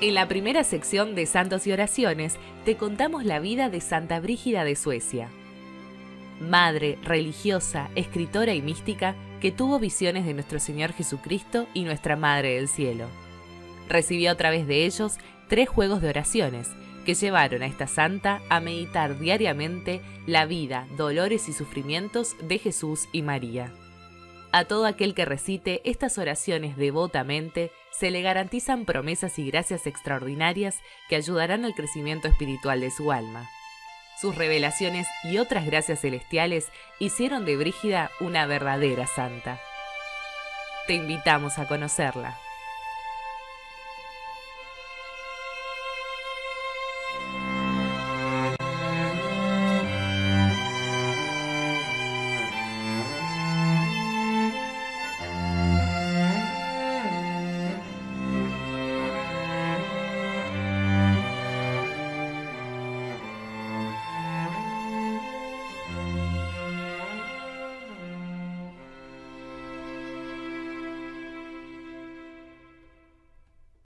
En la primera sección de Santos y Oraciones te contamos la vida de Santa Brígida de Suecia. Madre, religiosa, escritora y mística que tuvo visiones de nuestro Señor Jesucristo y nuestra Madre del Cielo. Recibió a través de ellos tres juegos de oraciones que llevaron a esta santa a meditar diariamente la vida, dolores y sufrimientos de Jesús y María. A todo aquel que recite estas oraciones devotamente, se le garantizan promesas y gracias extraordinarias que ayudarán al crecimiento espiritual de su alma. Sus revelaciones y otras gracias celestiales hicieron de Brígida una verdadera santa. Te invitamos a conocerla.